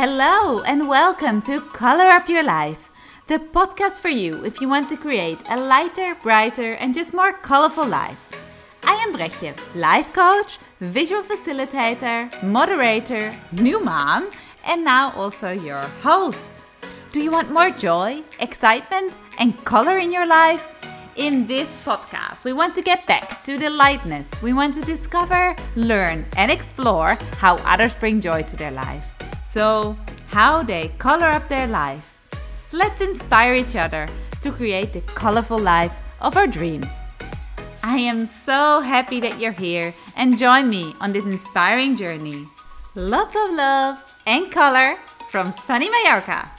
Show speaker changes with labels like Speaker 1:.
Speaker 1: Hello, and welcome to Color Up Your Life, the podcast for you if you want to create a lighter, brighter, and just more colorful life. I am Brechtje, life coach, visual facilitator, moderator, new mom, and now also your host. Do you want more joy, excitement, and color in your life? In this podcast, we want to get back to the lightness. We want to discover, learn, and explore how others bring joy to their life. So, how they color up their life. Let's inspire each other to create the colorful life of our dreams. I am so happy that you're here and join me on this inspiring journey. Lots of love and color from sunny Mallorca.